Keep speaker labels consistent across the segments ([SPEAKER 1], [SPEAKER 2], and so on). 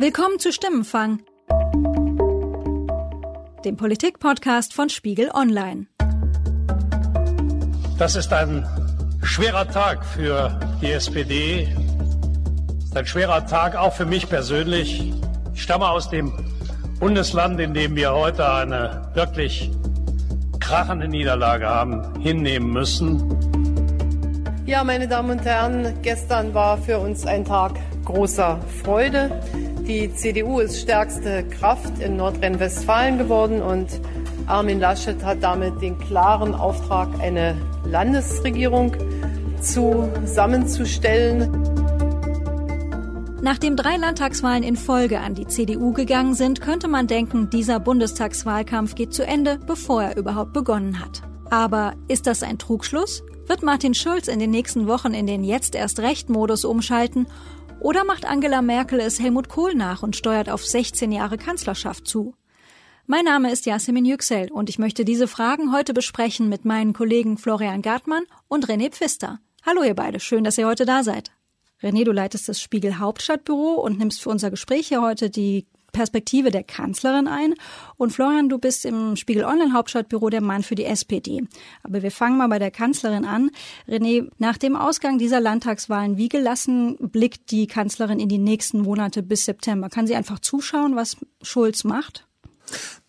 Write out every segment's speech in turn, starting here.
[SPEAKER 1] Willkommen zu Stimmenfang, dem Politik-Podcast von Spiegel Online.
[SPEAKER 2] Das ist ein schwerer Tag für die SPD. Das ist ein schwerer Tag auch für mich persönlich. Ich stamme aus dem Bundesland, in dem wir heute eine wirklich krachende Niederlage haben hinnehmen müssen.
[SPEAKER 3] Ja, meine Damen und Herren, gestern war für uns ein Tag großer Freude. Die CDU ist stärkste Kraft in Nordrhein-Westfalen geworden und Armin Laschet hat damit den klaren Auftrag, eine Landesregierung zusammenzustellen.
[SPEAKER 1] Nachdem drei Landtagswahlen in Folge an die CDU gegangen sind, könnte man denken, dieser Bundestagswahlkampf geht zu Ende, bevor er überhaupt begonnen hat. Aber ist das ein Trugschluss? Wird Martin Schulz in den nächsten Wochen in den Jetzt erst Recht-Modus umschalten oder macht Angela Merkel es Helmut Kohl nach und steuert auf 16 Jahre Kanzlerschaft zu? Mein Name ist Yasemin Yüksel und ich möchte diese Fragen heute besprechen mit meinen Kollegen Florian Gartmann und René Pfister. Hallo ihr beide, schön, dass ihr heute da seid. René, du leitest das Spiegel Hauptstadtbüro und nimmst für unser Gespräch hier heute die Perspektive der Kanzlerin ein. Und Florian, du bist im Spiegel Online Hauptstadtbüro der Mann für die SPD. Aber wir fangen mal bei der Kanzlerin an. René, nach dem Ausgang dieser Landtagswahlen, wie gelassen blickt die Kanzlerin in die nächsten Monate bis September? Kann sie einfach zuschauen, was Schulz macht?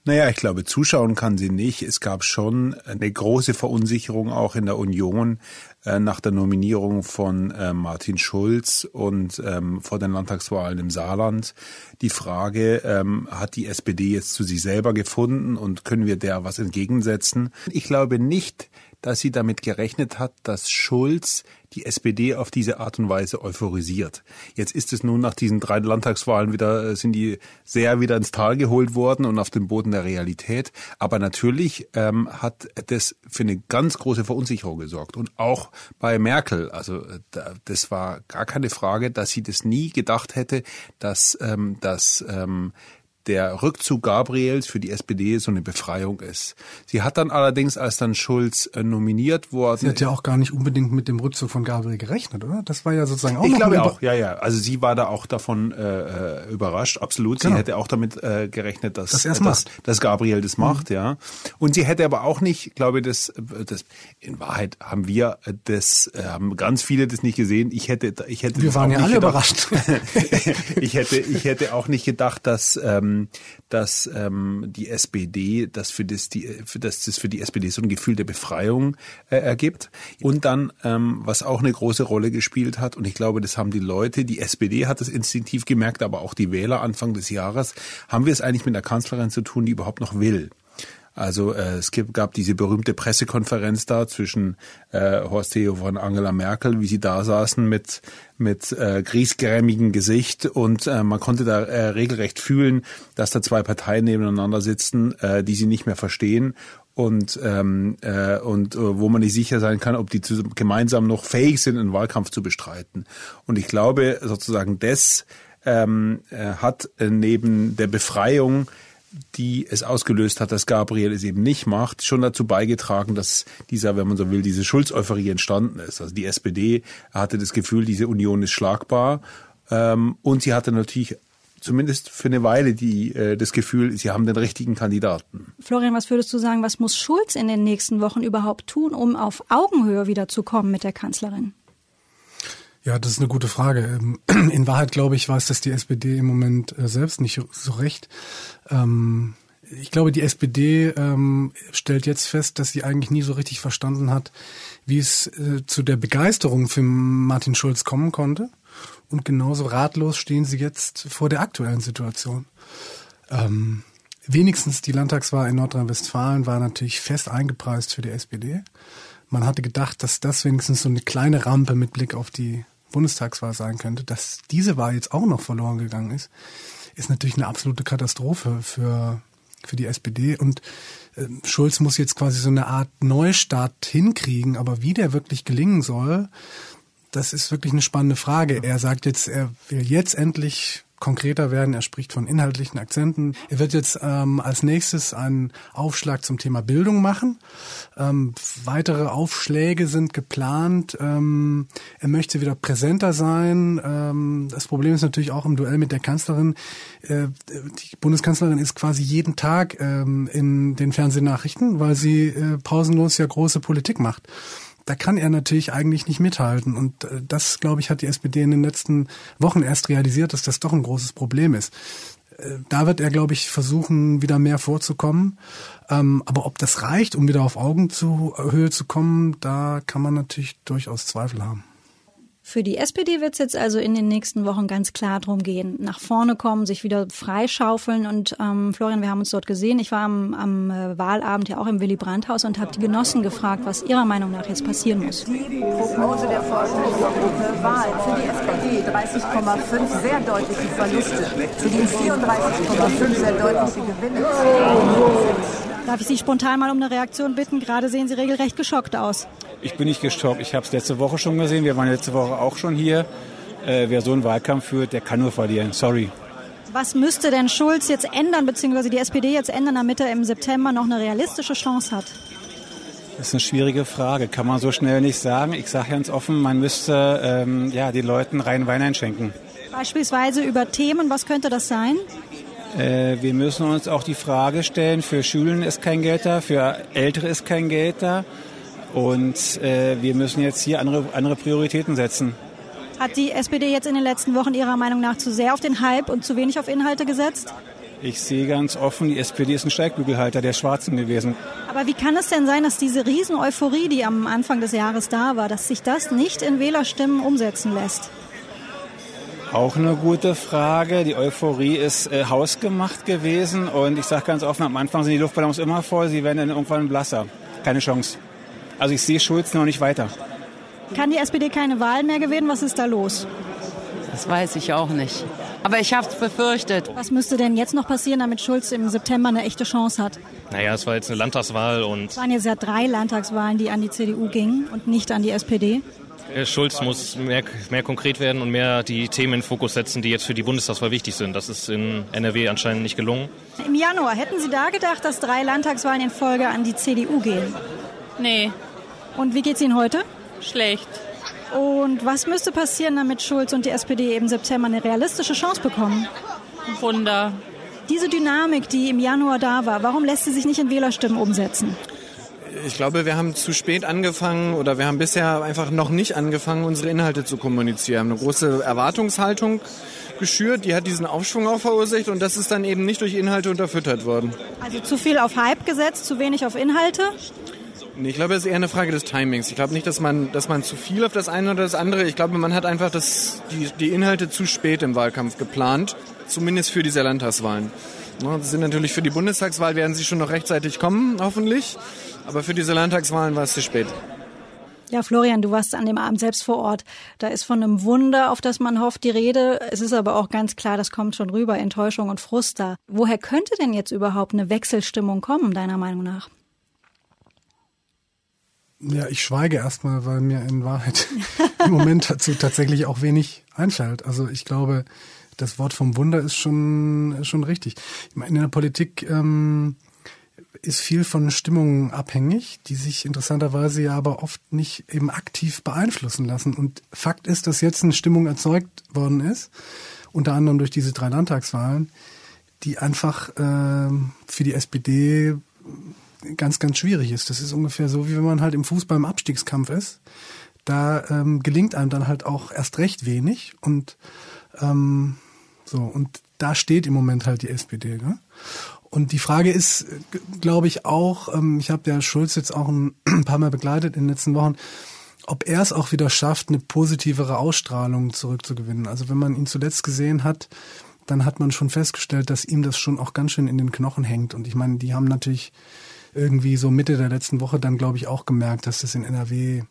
[SPEAKER 4] Naja, ich glaube, zuschauen kann sie nicht. Es gab schon eine große Verunsicherung auch in der Union äh, nach der Nominierung von äh, Martin Schulz und ähm, vor den Landtagswahlen im Saarland. Die Frage, ähm, hat die SPD jetzt zu sich selber gefunden und können wir der was entgegensetzen? Ich glaube nicht, dass sie damit gerechnet hat, dass Schulz die SPD auf diese Art und Weise euphorisiert. Jetzt ist es nun nach diesen drei Landtagswahlen wieder, äh, sind die sehr wieder ins Tal geholt worden und auf den Boden der Realität. Aber natürlich ähm, hat das für eine ganz große Verunsicherung gesorgt. Und auch bei Merkel, also äh, das war gar keine Frage, dass sie das nie gedacht hätte, dass, ähm, dass ähm, der Rückzug Gabriels für die SPD so eine Befreiung ist. Sie hat dann allerdings, als dann Schulz äh, nominiert worden.
[SPEAKER 5] Sie hat ja auch gar nicht unbedingt mit dem Rückzug von Gabriel gerechnet, oder? Das war ja sozusagen auch
[SPEAKER 4] Ich glaube auch, ja, ja. Also sie war da auch davon äh, äh überrascht, absolut. Sie genau. hätte auch damit äh, gerechnet, dass,
[SPEAKER 5] das
[SPEAKER 4] dass, dass Gabriel das macht, mhm. ja. Und sie hätte aber auch nicht, glaube ich, das, das in Wahrheit haben wir das, äh, haben ganz viele das nicht gesehen. Ich hätte, ich hätte.
[SPEAKER 5] Wir waren ja alle
[SPEAKER 4] gedacht. überrascht. ich hätte, ich hätte auch nicht gedacht, dass ähm, ähm, dass ähm, die SPD, dass für das die, für das, das für die SPD so ein Gefühl der Befreiung äh, ergibt. Und dann, ähm, was auch eine große Rolle gespielt hat, und ich glaube, das haben die Leute, die SPD hat es instinktiv gemerkt, aber auch die Wähler Anfang des Jahres, haben wir es eigentlich mit einer Kanzlerin zu tun, die überhaupt noch will. Also äh, es gab diese berühmte Pressekonferenz da zwischen äh, Horst Seehofer und Angela Merkel, wie sie da saßen mit mit äh, griesgrämigem Gesicht und äh, man konnte da äh, regelrecht fühlen, dass da zwei Parteien nebeneinander sitzen, äh, die sie nicht mehr verstehen und ähm, äh, und äh, wo man nicht sicher sein kann, ob die zu, gemeinsam noch fähig sind, einen Wahlkampf zu bestreiten. Und ich glaube sozusagen, das ähm, äh, hat äh, neben der Befreiung die es ausgelöst hat, dass Gabriel es eben nicht macht, schon dazu beigetragen, dass dieser, wenn man so will, diese Schulz-Euphorie entstanden ist. Also die SPD hatte das Gefühl, diese Union ist schlagbar ähm, und sie hatte natürlich zumindest für eine Weile die, äh, das Gefühl, sie haben den richtigen Kandidaten.
[SPEAKER 1] Florian, was würdest du sagen, was muss Schulz in den nächsten Wochen überhaupt tun, um auf Augenhöhe wieder zu kommen mit der Kanzlerin?
[SPEAKER 5] Ja, das ist eine gute Frage. Ähm, in Wahrheit, glaube ich, weiß das die SPD im Moment äh, selbst nicht so recht. Ähm, ich glaube, die SPD ähm, stellt jetzt fest, dass sie eigentlich nie so richtig verstanden hat, wie es äh, zu der Begeisterung für Martin Schulz kommen konnte. Und genauso ratlos stehen sie jetzt vor der aktuellen Situation. Wenigstens die Landtagswahl in Nordrhein-Westfalen war natürlich fest eingepreist für die SPD. Man hatte gedacht, dass das wenigstens so eine kleine Rampe mit Blick auf die Bundestagswahl sein könnte, dass diese Wahl jetzt auch noch verloren gegangen ist, ist natürlich eine absolute Katastrophe für, für die SPD. Und äh, Schulz muss jetzt quasi so eine Art Neustart hinkriegen, aber wie der wirklich gelingen soll, das ist wirklich eine spannende Frage. Er sagt jetzt, er will jetzt endlich konkreter werden. Er spricht von inhaltlichen Akzenten. Er wird jetzt ähm, als nächstes einen Aufschlag zum Thema Bildung machen. Ähm, weitere Aufschläge sind geplant. Ähm, er möchte wieder präsenter sein. Ähm, das Problem ist natürlich auch im Duell mit der Kanzlerin. Äh, die Bundeskanzlerin ist quasi jeden Tag ähm, in den Fernsehnachrichten, weil sie äh, pausenlos ja große Politik macht da kann er natürlich eigentlich nicht mithalten. Und äh, das, glaube ich, hat die SPD in den letzten Wochen erst realisiert, dass das doch ein großes Problem ist. Äh, da wird er, glaube ich, versuchen, wieder mehr vorzukommen. Ähm, aber ob das reicht, um wieder auf Augenhöhe zu kommen, da kann man natürlich durchaus Zweifel haben.
[SPEAKER 1] Für die SPD wird es jetzt also in den nächsten Wochen ganz klar darum gehen, nach vorne kommen, sich wieder freischaufeln. Und ähm, Florian, wir haben uns dort gesehen. Ich war am, am äh, Wahlabend ja auch im Willy Brandt-Haus und habe die Genossen gefragt, was ihrer Meinung nach jetzt passieren muss.
[SPEAKER 6] Die Prognose der Forschungsgruppe Wahl für die SPD 30,5 sehr deutliche Verluste, für die 34,5 sehr deutliche Gewinne.
[SPEAKER 1] Darf ich Sie spontan mal um eine Reaktion bitten? Gerade sehen Sie regelrecht geschockt aus.
[SPEAKER 7] Ich bin nicht geschockt. Ich habe es letzte Woche schon gesehen. Wir waren letzte Woche auch schon hier. Äh, wer so einen Wahlkampf führt, der kann nur verlieren. Sorry.
[SPEAKER 1] Was müsste denn Schulz jetzt ändern, beziehungsweise die SPD jetzt ändern, damit er im September noch eine realistische Chance hat?
[SPEAKER 7] Das ist eine schwierige Frage. Kann man so schnell nicht sagen. Ich sage ganz offen, man müsste ähm, ja, den Leuten rein Wein einschenken.
[SPEAKER 1] Beispielsweise über Themen, was könnte das sein?
[SPEAKER 7] Äh, wir müssen uns auch die Frage stellen, für Schulen ist kein Geld da, für Ältere ist kein Geld da. Und äh, wir müssen jetzt hier andere, andere Prioritäten setzen.
[SPEAKER 1] Hat die SPD jetzt in den letzten Wochen Ihrer Meinung nach zu sehr auf den Hype und zu wenig auf Inhalte gesetzt?
[SPEAKER 7] Ich sehe ganz offen, die SPD ist ein Steigbügelhalter der Schwarzen gewesen.
[SPEAKER 1] Aber wie kann es denn sein, dass diese Riesen-Euphorie, die am Anfang des Jahres da war, dass sich das nicht in Wählerstimmen umsetzen lässt?
[SPEAKER 7] Auch eine gute Frage. Die Euphorie ist äh, hausgemacht gewesen und ich sage ganz offen, am Anfang sind die Luftballons immer voll, sie werden dann irgendwann blasser. Keine Chance. Also ich sehe Schulz noch nicht weiter.
[SPEAKER 1] Kann die SPD keine Wahlen mehr gewinnen? Was ist da los?
[SPEAKER 8] Das weiß ich auch nicht. Aber ich habe es befürchtet.
[SPEAKER 1] Was müsste denn jetzt noch passieren, damit Schulz im September eine echte Chance hat?
[SPEAKER 9] Naja, es war jetzt eine Landtagswahl und...
[SPEAKER 1] Es waren jetzt ja drei Landtagswahlen, die an die CDU gingen und nicht an die SPD.
[SPEAKER 9] Schulz muss mehr, mehr konkret werden und mehr die Themen in Fokus setzen, die jetzt für die Bundestagswahl wichtig sind. Das ist in NRW anscheinend nicht gelungen.
[SPEAKER 1] Im Januar hätten Sie da gedacht, dass drei Landtagswahlen in Folge an die CDU gehen?
[SPEAKER 10] Nee,
[SPEAKER 1] und wie geht's Ihnen heute?
[SPEAKER 10] Schlecht.
[SPEAKER 1] Und was müsste passieren, damit Schulz und die SPD im September eine realistische Chance bekommen?
[SPEAKER 10] Wunder.
[SPEAKER 1] Diese Dynamik, die im Januar da war, warum lässt sie sich nicht in Wählerstimmen umsetzen?
[SPEAKER 11] Ich glaube, wir haben zu spät angefangen oder wir haben bisher einfach noch nicht angefangen, unsere Inhalte zu kommunizieren. Eine große Erwartungshaltung geschürt, die hat diesen Aufschwung auch verursacht und das ist dann eben nicht durch Inhalte unterfüttert worden.
[SPEAKER 1] Also zu viel auf Hype gesetzt, zu wenig auf Inhalte?
[SPEAKER 11] Ich glaube, es ist eher eine Frage des Timings. Ich glaube nicht, dass man, dass man zu viel auf das eine oder das andere. Ich glaube, man hat einfach das, die, die Inhalte zu spät im Wahlkampf geplant, zumindest für diese Landtagswahlen. Das sind natürlich für die Bundestagswahl werden sie schon noch rechtzeitig kommen, hoffentlich. Aber für diese Landtagswahlen war es zu spät.
[SPEAKER 1] Ja, Florian, du warst an dem Abend selbst vor Ort. Da ist von einem Wunder, auf das man hofft, die Rede. Es ist aber auch ganz klar, das kommt schon rüber, Enttäuschung und Frust da. Woher könnte denn jetzt überhaupt eine Wechselstimmung kommen, deiner Meinung nach?
[SPEAKER 5] Ja, ich schweige erstmal, weil mir in Wahrheit im Moment dazu tatsächlich auch wenig einfällt. Also ich glaube, das Wort vom Wunder ist schon, schon richtig. Ich meine, in der Politik ähm, ist viel von Stimmungen abhängig, die sich interessanterweise ja aber oft nicht eben aktiv beeinflussen lassen. Und Fakt ist, dass jetzt eine Stimmung erzeugt worden ist, unter anderem durch diese drei Landtagswahlen, die einfach äh, für die SPD ganz, ganz schwierig ist. Das ist ungefähr so, wie wenn man halt im Fußball im Abstiegskampf ist. Da ähm, gelingt einem dann halt auch erst recht wenig und ähm, so und da steht im Moment halt die SPD. Ne? Und die Frage ist, glaube ich auch, ähm, ich habe ja Schulz jetzt auch ein, ein paar Mal begleitet in den letzten Wochen, ob er es auch wieder schafft, eine positivere Ausstrahlung zurückzugewinnen. Also wenn man ihn zuletzt gesehen hat, dann hat man schon festgestellt, dass ihm das schon auch ganz schön in den Knochen hängt. Und ich meine, die haben natürlich irgendwie so Mitte der letzten Woche dann, glaube ich, auch gemerkt, dass das in NRW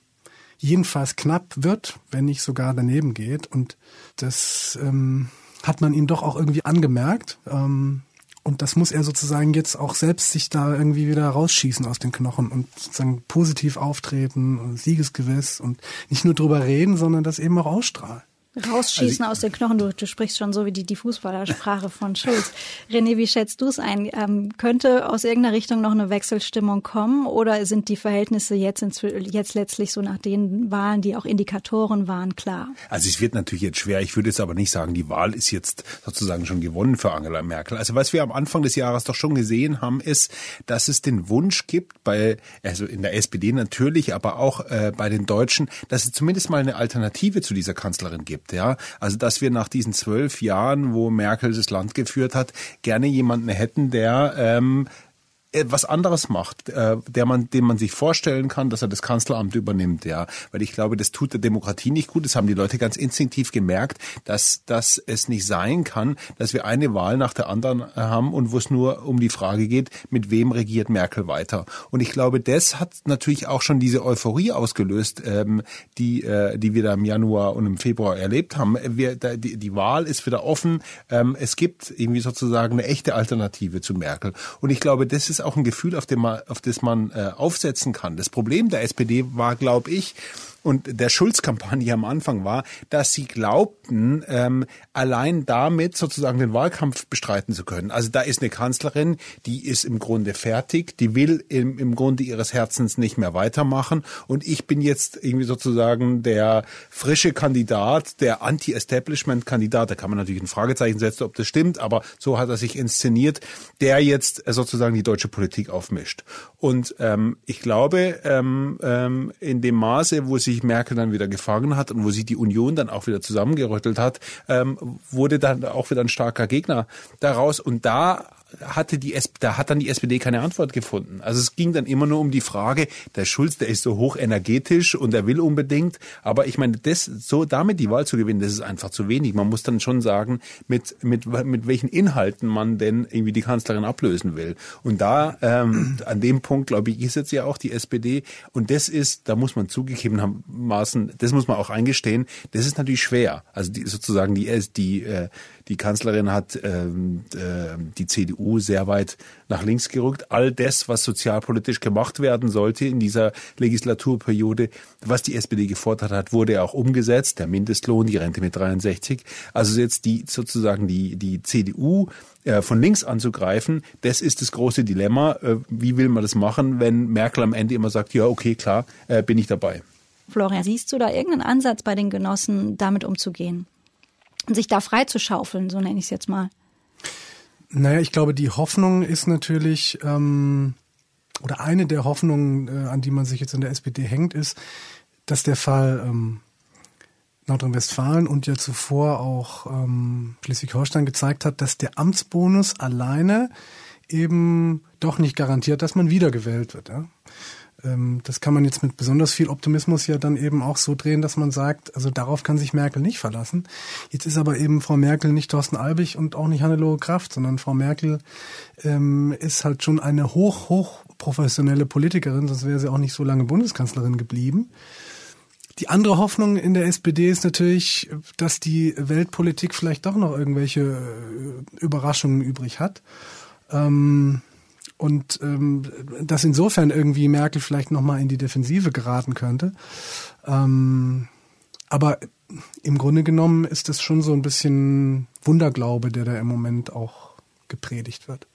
[SPEAKER 5] jedenfalls knapp wird, wenn nicht sogar daneben geht. Und das ähm, hat man ihm doch auch irgendwie angemerkt. Ähm, und das muss er sozusagen jetzt auch selbst sich da irgendwie wieder rausschießen aus den Knochen und sozusagen positiv auftreten und siegesgewiss und nicht nur drüber reden, sondern das eben auch ausstrahlen.
[SPEAKER 1] Rausschießen also aus den Knochen. Du, du, sprichst schon so wie die, die Fußballersprache von Schulz. René, wie schätzt du es ein? Ähm, könnte aus irgendeiner Richtung noch eine Wechselstimmung kommen oder sind die Verhältnisse jetzt, jetzt letztlich so nach den Wahlen, die auch Indikatoren waren, klar?
[SPEAKER 4] Also es wird natürlich jetzt schwer. Ich würde jetzt aber nicht sagen, die Wahl ist jetzt sozusagen schon gewonnen für Angela Merkel. Also was wir am Anfang des Jahres doch schon gesehen haben, ist, dass es den Wunsch gibt, bei, also in der SPD natürlich, aber auch äh, bei den Deutschen, dass es zumindest mal eine Alternative zu dieser Kanzlerin gibt Ja, also dass wir nach diesen zwölf Jahren, wo Merkel das Land geführt hat, gerne jemanden hätten, der ähm, was anderes macht, äh, der man, dem man sich vorstellen kann, dass er das Kanzleramt übernimmt, ja. Weil ich glaube, das tut der Demokratie nicht gut. Das haben die Leute ganz instinktiv gemerkt, dass, dass es nicht sein kann, dass wir eine Wahl nach der anderen haben und wo es nur um die Frage geht, mit wem regiert Merkel weiter. Und ich glaube, das hat natürlich auch schon diese Euphorie ausgelöst, ähm, die, äh, die wir da im Januar und im Februar erlebt haben. Wir, die, die Wahl ist wieder offen. Ähm, es gibt irgendwie sozusagen eine echte Alternative zu Merkel. Und ich glaube, das ist auch ein Gefühl, auf, dem man, auf das man äh, aufsetzen kann. Das Problem der SPD war, glaube ich, und der Schulz-Kampagne am Anfang war, dass sie glaubten, ähm, allein damit sozusagen den Wahlkampf bestreiten zu können. Also da ist eine Kanzlerin, die ist im Grunde fertig, die will im, im Grunde ihres Herzens nicht mehr weitermachen und ich bin jetzt irgendwie sozusagen der frische Kandidat, der Anti-Establishment-Kandidat, da kann man natürlich ein Fragezeichen setzen, ob das stimmt, aber so hat er sich inszeniert, der jetzt sozusagen die deutsche Politik aufmischt. Und ähm, ich glaube, ähm, ähm, in dem Maße, wo sich Merkel dann wieder gefangen hat und wo sich die Union dann auch wieder zusammengerüttelt hat, ähm, wurde dann auch wieder ein starker Gegner daraus. Und da hatte die da hat dann die SPD keine Antwort gefunden. Also es ging dann immer nur um die Frage, der Schulz, der ist so hoch energetisch und er will unbedingt, aber ich meine, das so damit die Wahl zu gewinnen, das ist einfach zu wenig. Man muss dann schon sagen, mit mit mit welchen Inhalten man denn irgendwie die Kanzlerin ablösen will. Und da ähm, an dem Punkt, glaube ich, ist jetzt ja auch die SPD und das ist, da muss man zugegebenermaßen, das muss man auch eingestehen, das ist natürlich schwer. Also die, sozusagen die die äh, die Kanzlerin hat ähm, äh, die CDU sehr weit nach links gerückt. All das, was sozialpolitisch gemacht werden sollte in dieser Legislaturperiode, was die SPD gefordert hat, wurde auch umgesetzt. Der Mindestlohn, die Rente mit 63. Also jetzt die sozusagen die die CDU äh, von links anzugreifen, das ist das große Dilemma. Äh, wie will man das machen, wenn Merkel am Ende immer sagt, ja, okay, klar, äh, bin ich dabei.
[SPEAKER 1] Florian, siehst du da irgendeinen Ansatz bei den Genossen, damit umzugehen? Sich da frei zu schaufeln, so nenne ich es jetzt mal.
[SPEAKER 5] Naja, ich glaube, die Hoffnung ist natürlich, ähm, oder eine der Hoffnungen, äh, an die man sich jetzt in der SPD hängt, ist, dass der Fall ähm, Nordrhein-Westfalen und ja zuvor auch ähm, Schleswig-Holstein gezeigt hat, dass der Amtsbonus alleine eben doch nicht garantiert, dass man wiedergewählt wird. Ja? Ähm, das kann man jetzt mit besonders viel Optimismus ja dann eben auch so drehen, dass man sagt, also darauf kann sich Merkel nicht verlassen. Jetzt ist aber eben Frau Merkel nicht Thorsten Albig und auch nicht Hannelore Kraft, sondern Frau Merkel ähm, ist halt schon eine hoch, hoch professionelle Politikerin, sonst wäre sie auch nicht so lange Bundeskanzlerin geblieben. Die andere Hoffnung in der SPD ist natürlich, dass die Weltpolitik vielleicht doch noch irgendwelche äh, Überraschungen übrig hat. Ähm, und ähm, dass insofern irgendwie Merkel vielleicht nochmal in die Defensive geraten könnte. Ähm, aber im Grunde genommen ist das schon so ein bisschen Wunderglaube, der da im Moment auch gepredigt wird.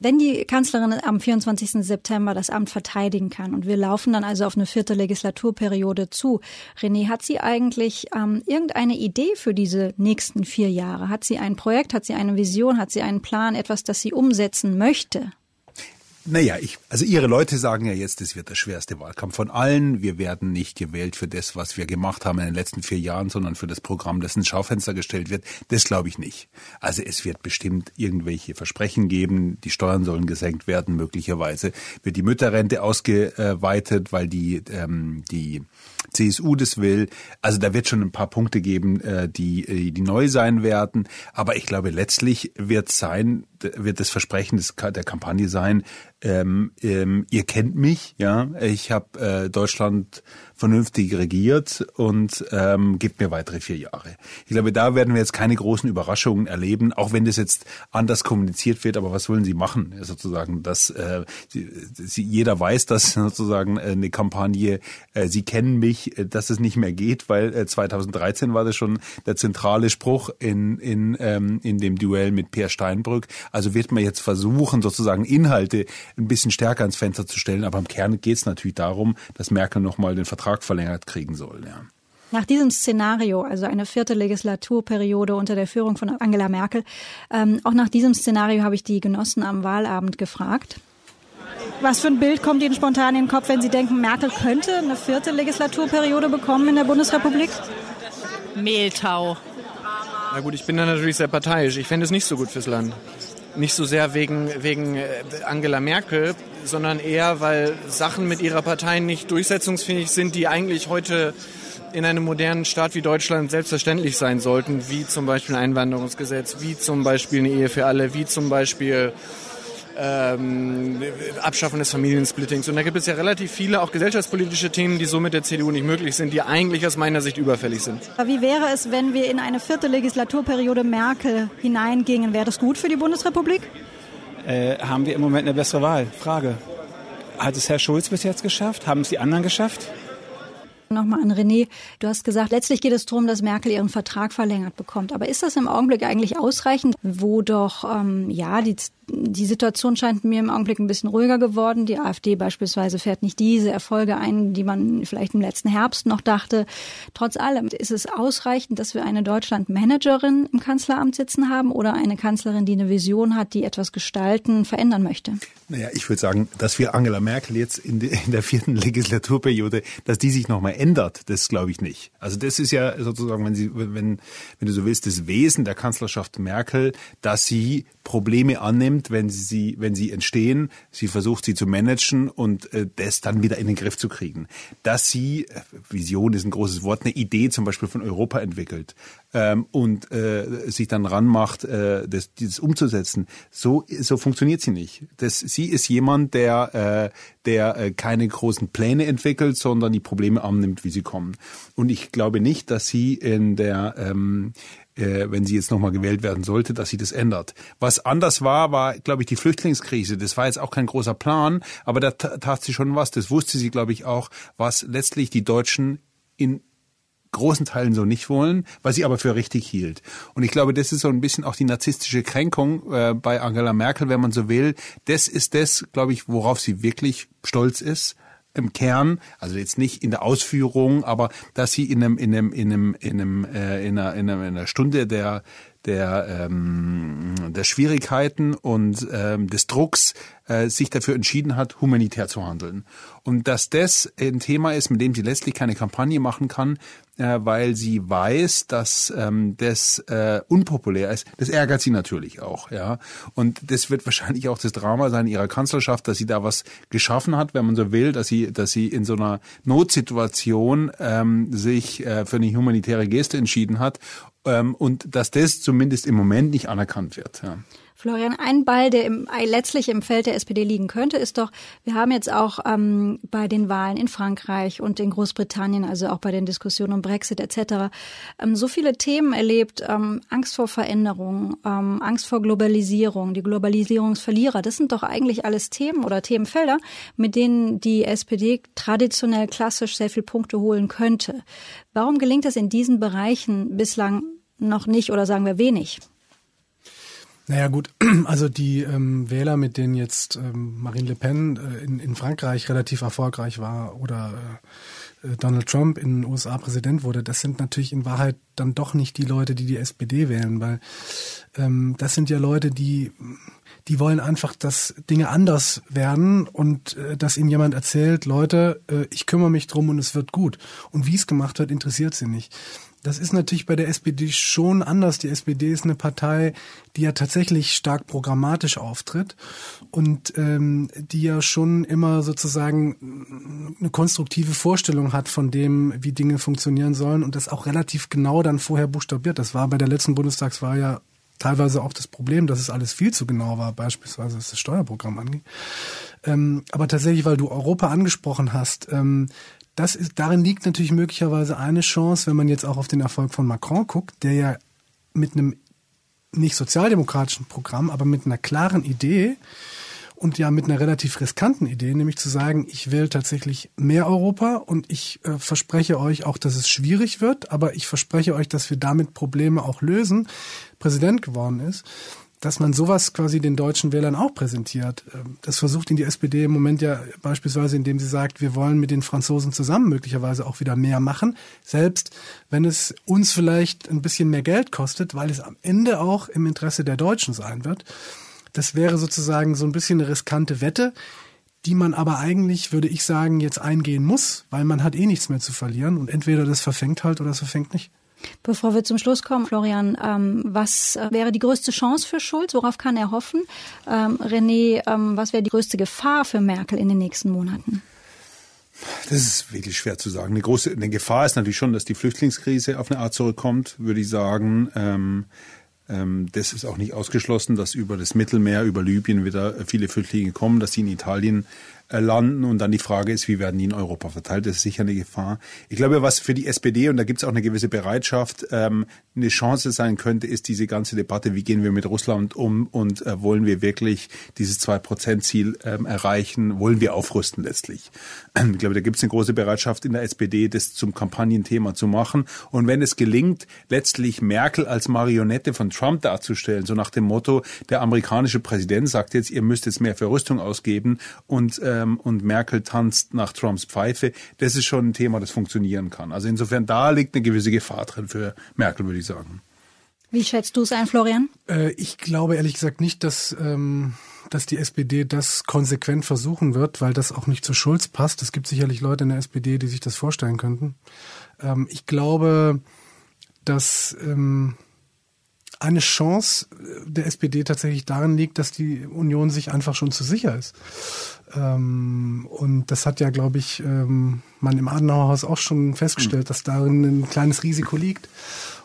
[SPEAKER 1] Wenn die Kanzlerin am 24. September das Amt verteidigen kann und wir laufen dann also auf eine vierte Legislaturperiode zu, René, hat sie eigentlich ähm, irgendeine Idee für diese nächsten vier Jahre? Hat sie ein Projekt, hat sie eine Vision, hat sie einen Plan, etwas, das sie umsetzen möchte?
[SPEAKER 4] Naja, ich, also Ihre Leute sagen ja jetzt, es wird der schwerste Wahlkampf von allen. Wir werden nicht gewählt für das, was wir gemacht haben in den letzten vier Jahren, sondern für das Programm, das ins Schaufenster gestellt wird. Das glaube ich nicht. Also es wird bestimmt irgendwelche Versprechen geben. Die Steuern sollen gesenkt werden. Möglicherweise wird die Mütterrente ausgeweitet, weil die, ähm, die CSU das will. Also da wird schon ein paar Punkte geben, äh, die, äh, die neu sein werden. Aber ich glaube, letztlich wird sein, wird das Versprechen des, der Kampagne sein, ähm, ähm, ihr kennt mich, ja, ich habe äh, Deutschland vernünftig regiert und ähm, gibt mir weitere vier Jahre. Ich glaube, da werden wir jetzt keine großen Überraschungen erleben, auch wenn das jetzt anders kommuniziert wird. Aber was wollen Sie machen? Sozusagen, dass äh, sie, jeder weiß, dass sozusagen äh, eine Kampagne, äh, Sie kennen mich, äh, dass es nicht mehr geht, weil äh, 2013 war das schon der zentrale Spruch in in ähm, in dem Duell mit Peer Steinbrück. Also wird man jetzt versuchen, sozusagen Inhalte ein bisschen stärker ans Fenster zu stellen. Aber im Kern geht es natürlich darum, dass Merkel nochmal den Vertrag verlängert kriegen soll. Ja.
[SPEAKER 1] Nach diesem Szenario, also eine vierte Legislaturperiode unter der Führung von Angela Merkel, ähm, auch nach diesem Szenario habe ich die Genossen am Wahlabend gefragt. Was für ein Bild kommt Ihnen spontan in den Kopf, wenn Sie denken, Merkel könnte eine vierte Legislaturperiode bekommen in der Bundesrepublik?
[SPEAKER 10] Mehltau.
[SPEAKER 11] Na gut, ich bin da natürlich sehr parteiisch. Ich fände es nicht so gut fürs Land. Nicht so sehr wegen, wegen äh, Angela Merkel, sondern eher, weil Sachen mit ihrer Partei nicht durchsetzungsfähig sind, die eigentlich heute in einem modernen Staat wie Deutschland selbstverständlich sein sollten, wie zum Beispiel ein Einwanderungsgesetz, wie zum Beispiel eine Ehe für alle, wie zum Beispiel ähm, Abschaffung des Familiensplittings. Und da gibt es ja relativ viele auch gesellschaftspolitische Themen, die so mit der CDU nicht möglich sind, die eigentlich aus meiner Sicht überfällig sind.
[SPEAKER 1] Wie wäre es, wenn wir in eine vierte Legislaturperiode Merkel hineingingen? Wäre das gut für die Bundesrepublik?
[SPEAKER 7] Äh, haben wir im Moment eine bessere Wahl? Frage. Hat es Herr Schulz bis jetzt geschafft? Haben es die anderen geschafft?
[SPEAKER 1] Nochmal an René. Du hast gesagt, letztlich geht es darum, dass Merkel ihren Vertrag verlängert bekommt. Aber ist das im Augenblick eigentlich ausreichend, wo doch ähm, ja die die Situation scheint mir im Augenblick ein bisschen ruhiger geworden. Die AfD beispielsweise fährt nicht diese Erfolge ein, die man vielleicht im letzten Herbst noch dachte. Trotz allem ist es ausreichend, dass wir eine Deutschland-Managerin im Kanzleramt sitzen haben oder eine Kanzlerin, die eine Vision hat, die etwas gestalten, verändern möchte.
[SPEAKER 4] Naja, ich würde sagen, dass wir Angela Merkel jetzt in, de, in der vierten Legislaturperiode, dass die sich nochmal ändert, das glaube ich nicht. Also das ist ja sozusagen, wenn, sie, wenn, wenn du so willst, das Wesen der Kanzlerschaft Merkel, dass sie Probleme annimmt, wenn sie, wenn sie entstehen. Sie versucht, sie zu managen und äh, das dann wieder in den Griff zu kriegen. Dass sie, äh, Vision ist ein großes Wort, eine Idee zum Beispiel von Europa entwickelt ähm, und äh, sich dann ranmacht, äh, das, dieses umzusetzen, so, so funktioniert sie nicht. Das, sie ist jemand, der, äh, der äh, keine großen Pläne entwickelt, sondern die Probleme annimmt, wie sie kommen. Und ich glaube nicht, dass sie in der ähm, äh, wenn sie jetzt nochmal gewählt werden sollte, dass sie das ändert. Was anders war, war, glaube ich, die Flüchtlingskrise. Das war jetzt auch kein großer Plan, aber da tat sie schon was. Das wusste sie, glaube ich, auch, was letztlich die Deutschen in großen Teilen so nicht wollen, was sie aber für richtig hielt. Und ich glaube, das ist so ein bisschen auch die narzisstische Kränkung äh, bei Angela Merkel, wenn man so will. Das ist das, glaube ich, worauf sie wirklich stolz ist im Kern, also jetzt nicht in der Ausführung, aber dass sie in einem in einem in einem in einem äh, in einer, in einer Stunde der der ähm, der Schwierigkeiten und ähm, des Drucks äh, sich dafür entschieden hat, humanitär zu handeln. Und dass das ein Thema ist, mit dem sie letztlich keine Kampagne machen kann, äh, weil sie weiß, dass ähm, das äh, unpopulär ist. Das ärgert sie natürlich auch, ja. Und das wird wahrscheinlich auch das Drama sein ihrer Kanzlerschaft, dass sie da was geschaffen hat, wenn man so will, dass sie, dass sie in so einer Notsituation ähm, sich äh, für eine humanitäre Geste entschieden hat und dass das zumindest im Moment nicht anerkannt wird. Ja.
[SPEAKER 1] Florian, ein Ball, der im, letztlich im Feld der SPD liegen könnte, ist doch, wir haben jetzt auch ähm, bei den Wahlen in Frankreich und in Großbritannien, also auch bei den Diskussionen um Brexit etc., ähm, so viele Themen erlebt, ähm, Angst vor Veränderung, ähm, Angst vor Globalisierung, die Globalisierungsverlierer. Das sind doch eigentlich alles Themen oder Themenfelder, mit denen die SPD traditionell klassisch sehr viele Punkte holen könnte. Warum gelingt es in diesen Bereichen bislang noch nicht oder sagen wir wenig?
[SPEAKER 5] Naja gut, also die ähm, Wähler, mit denen jetzt ähm, Marine Le Pen äh, in, in Frankreich relativ erfolgreich war oder äh, äh Donald Trump in den USA Präsident wurde, das sind natürlich in Wahrheit dann doch nicht die Leute, die die SPD wählen, weil ähm, das sind ja Leute, die die wollen einfach, dass Dinge anders werden und äh, dass ihnen jemand erzählt, Leute, äh, ich kümmere mich drum und es wird gut. Und wie es gemacht wird, interessiert sie nicht. Das ist natürlich bei der SPD schon anders. Die SPD ist eine Partei, die ja tatsächlich stark programmatisch auftritt und ähm, die ja schon immer sozusagen eine konstruktive Vorstellung hat von dem, wie Dinge funktionieren sollen und das auch relativ genau dann vorher buchstabiert. Das war bei der letzten Bundestagswahl ja teilweise auch das Problem, dass es alles viel zu genau war, beispielsweise was das Steuerprogramm angeht. Ähm, aber tatsächlich, weil du Europa angesprochen hast, ähm, das ist, darin liegt natürlich möglicherweise eine Chance, wenn man jetzt auch auf den Erfolg von Macron guckt, der ja mit einem nicht sozialdemokratischen Programm, aber mit einer klaren Idee und ja mit einer relativ riskanten Idee, nämlich zu sagen, ich will tatsächlich mehr Europa und ich äh, verspreche euch auch, dass es schwierig wird, aber ich verspreche euch, dass wir damit Probleme auch lösen, Präsident geworden ist dass man sowas quasi den deutschen Wählern auch präsentiert. Ähm, das versucht ihn die SPD im Moment ja beispielsweise, indem sie sagt, wir wollen mit den Franzosen zusammen möglicherweise auch wieder mehr machen, selbst wenn es uns vielleicht ein bisschen mehr Geld kostet, weil es am Ende auch im Interesse der Deutschen sein wird. Das wäre sozusagen so ein bisschen eine riskante Wette, die man aber eigentlich, würde ich sagen, jetzt eingehen muss, weil man hat eh nichts mehr zu verlieren und entweder das verfängt halt oder es verfängt nicht.
[SPEAKER 1] Bevor wir zum Schluss kommen, Florian, ähm, was äh, wäre die größte Chance für Schulz? Worauf kann er hoffen? Ähm, René, ähm, was wäre die größte Gefahr für Merkel in den nächsten Monaten?
[SPEAKER 4] Das ist wirklich schwer zu sagen. Eine große eine Gefahr ist natürlich schon, dass die Flüchtlingskrise auf eine Art zurückkommt, würde ich sagen. Ähm, ähm, das ist auch nicht ausgeschlossen, dass über das Mittelmeer, über Libyen wieder viele Flüchtlinge kommen, dass sie in Italien landen. Und dann die Frage ist, wie werden die in Europa verteilt? Das ist sicher eine Gefahr. Ich glaube, was für die SPD, und da gibt es auch eine gewisse Bereitschaft, ähm, eine Chance sein könnte, ist diese ganze Debatte, wie gehen wir mit Russland um und äh, wollen wir wirklich dieses Zwei-Prozent-Ziel ähm, erreichen? Wollen wir aufrüsten letztlich? Ich glaube, da gibt es eine große Bereitschaft in der SPD, das zum Kampagnenthema zu machen. Und wenn es gelingt, letztlich Merkel als Marionette von Trump darzustellen, so nach dem Motto, der amerikanische Präsident sagt jetzt, ihr müsst jetzt mehr für Rüstung ausgeben und äh, ähm, und Merkel tanzt nach Trumps Pfeife, das ist schon ein Thema, das funktionieren kann. Also insofern, da liegt eine gewisse Gefahr drin für Merkel, würde ich sagen.
[SPEAKER 1] Wie schätzt du es ein, Florian?
[SPEAKER 5] Äh, ich glaube ehrlich gesagt nicht, dass, ähm, dass die SPD das konsequent versuchen wird, weil das auch nicht zu Schulz passt. Es gibt sicherlich Leute in der SPD, die sich das vorstellen könnten. Ähm, ich glaube, dass ähm, eine Chance der SPD tatsächlich darin liegt, dass die Union sich einfach schon zu sicher ist. Ähm, und das hat ja, glaube ich, ähm, man im Adenauer Haus auch schon festgestellt, dass darin ein kleines Risiko liegt.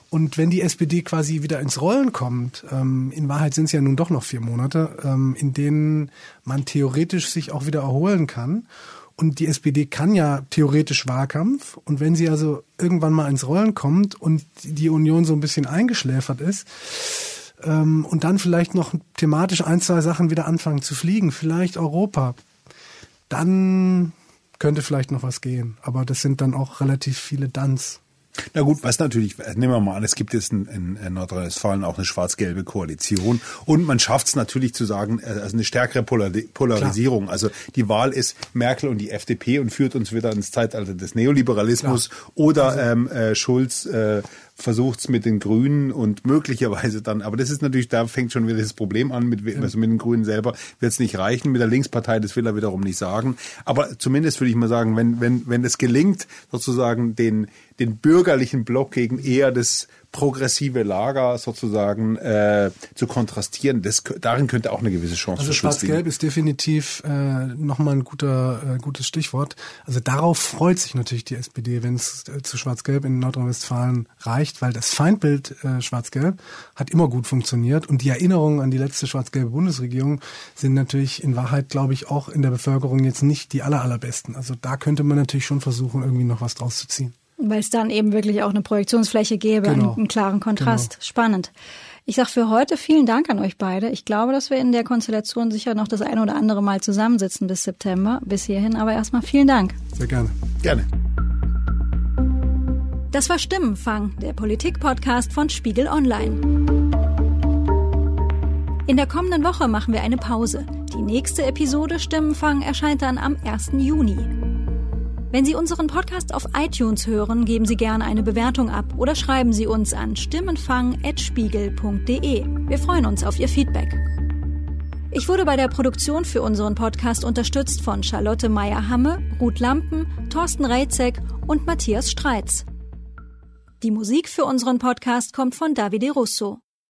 [SPEAKER 5] Und wenn die SPD quasi wieder ins Rollen kommt, ähm, in Wahrheit sind es ja nun doch noch vier Monate, ähm, in denen man theoretisch sich auch wieder erholen kann. Und die SPD kann ja theoretisch Wahlkampf. Und wenn sie also irgendwann mal ins Rollen kommt und die Union so ein bisschen eingeschläfert ist, ähm, und dann vielleicht noch thematisch ein, zwei Sachen wieder anfangen zu fliegen, vielleicht Europa, dann könnte vielleicht noch was gehen. Aber das sind dann auch relativ viele Duns.
[SPEAKER 4] Na gut, was natürlich, nehmen wir mal an, es gibt jetzt in, in, in Nordrhein-Westfalen auch eine schwarz-gelbe Koalition und man schafft es natürlich zu sagen, äh, also eine stärkere Polar Polarisierung. Klar. Also die Wahl ist Merkel und die FDP und führt uns wieder ins Zeitalter des Neoliberalismus Klar. oder also, ähm, äh, Schulz äh, versucht es mit den Grünen und möglicherweise dann, aber das ist natürlich, da fängt schon wieder das Problem an, mit, also mit den Grünen selber wird es nicht reichen, mit der Linkspartei, das will er wiederum nicht sagen. Aber zumindest würde ich mal sagen, wenn, wenn, wenn es gelingt, sozusagen den, den bürgerlichen Block gegen eher das progressive Lager sozusagen äh, zu kontrastieren, das, darin könnte auch eine gewisse Chance
[SPEAKER 5] Also Schwarz-Gelb ist definitiv äh, nochmal ein guter, äh, gutes Stichwort. Also darauf freut sich natürlich die SPD, wenn es äh, zu Schwarz-Gelb in Nordrhein-Westfalen reicht, weil das Feindbild äh, Schwarz-Gelb hat immer gut funktioniert und die Erinnerungen an die letzte schwarz-gelbe Bundesregierung sind natürlich in Wahrheit, glaube ich, auch in der Bevölkerung jetzt nicht die aller, allerbesten. Also da könnte man natürlich schon versuchen, irgendwie noch was draus zu ziehen.
[SPEAKER 1] Weil es dann eben wirklich auch eine Projektionsfläche gäbe, genau. einen, einen, klaren Kontrast. Genau. Spannend. Ich sage für heute vielen Dank an euch beide. Ich glaube, dass wir in der Konstellation sicher noch das eine oder andere Mal zusammensitzen bis September. Bis hierhin aber erstmal vielen Dank.
[SPEAKER 5] Sehr gerne.
[SPEAKER 4] Gerne.
[SPEAKER 1] Das war Stimmenfang, der Politik-Podcast von Spiegel Online. In der kommenden Woche machen wir eine Pause. Die nächste Episode Stimmenfang erscheint dann am 1. Juni. Wenn Sie unseren Podcast auf iTunes hören, geben Sie gerne eine Bewertung ab oder schreiben Sie uns an stimmenfang.spiegel.de. Wir freuen uns auf Ihr Feedback. Ich wurde bei der Produktion für unseren Podcast unterstützt von Charlotte Meyer-Hamme, Ruth Lampen, Thorsten Reitzek und Matthias Streitz. Die Musik für unseren Podcast kommt von Davide Russo.